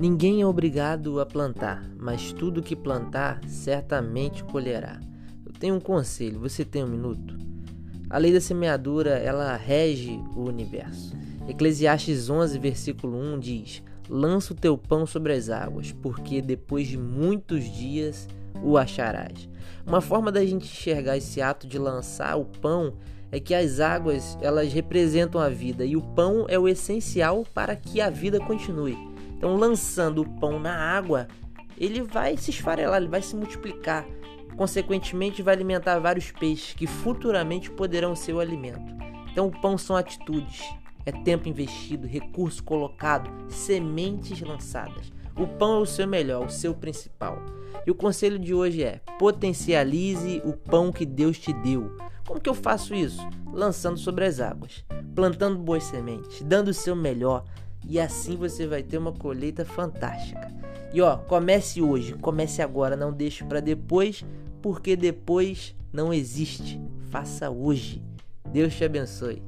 Ninguém é obrigado a plantar, mas tudo que plantar certamente colherá. Eu tenho um conselho, você tem um minuto? A lei da semeadura, ela rege o universo. Eclesiastes 11, versículo 1 diz: Lança o teu pão sobre as águas, porque depois de muitos dias o acharás. Uma forma da gente enxergar esse ato de lançar o pão é que as águas elas representam a vida e o pão é o essencial para que a vida continue. Então, lançando o pão na água, ele vai se esfarelar, ele vai se multiplicar. Consequentemente, vai alimentar vários peixes que futuramente poderão ser o alimento. Então, o pão são atitudes, é tempo investido, recurso colocado, sementes lançadas. O pão é o seu melhor, o seu principal. E o conselho de hoje é: potencialize o pão que Deus te deu. Como que eu faço isso? Lançando sobre as águas, plantando boas sementes, dando o seu melhor, e assim você vai ter uma colheita fantástica. E ó, comece hoje, comece agora, não deixe para depois, porque depois não existe. Faça hoje. Deus te abençoe.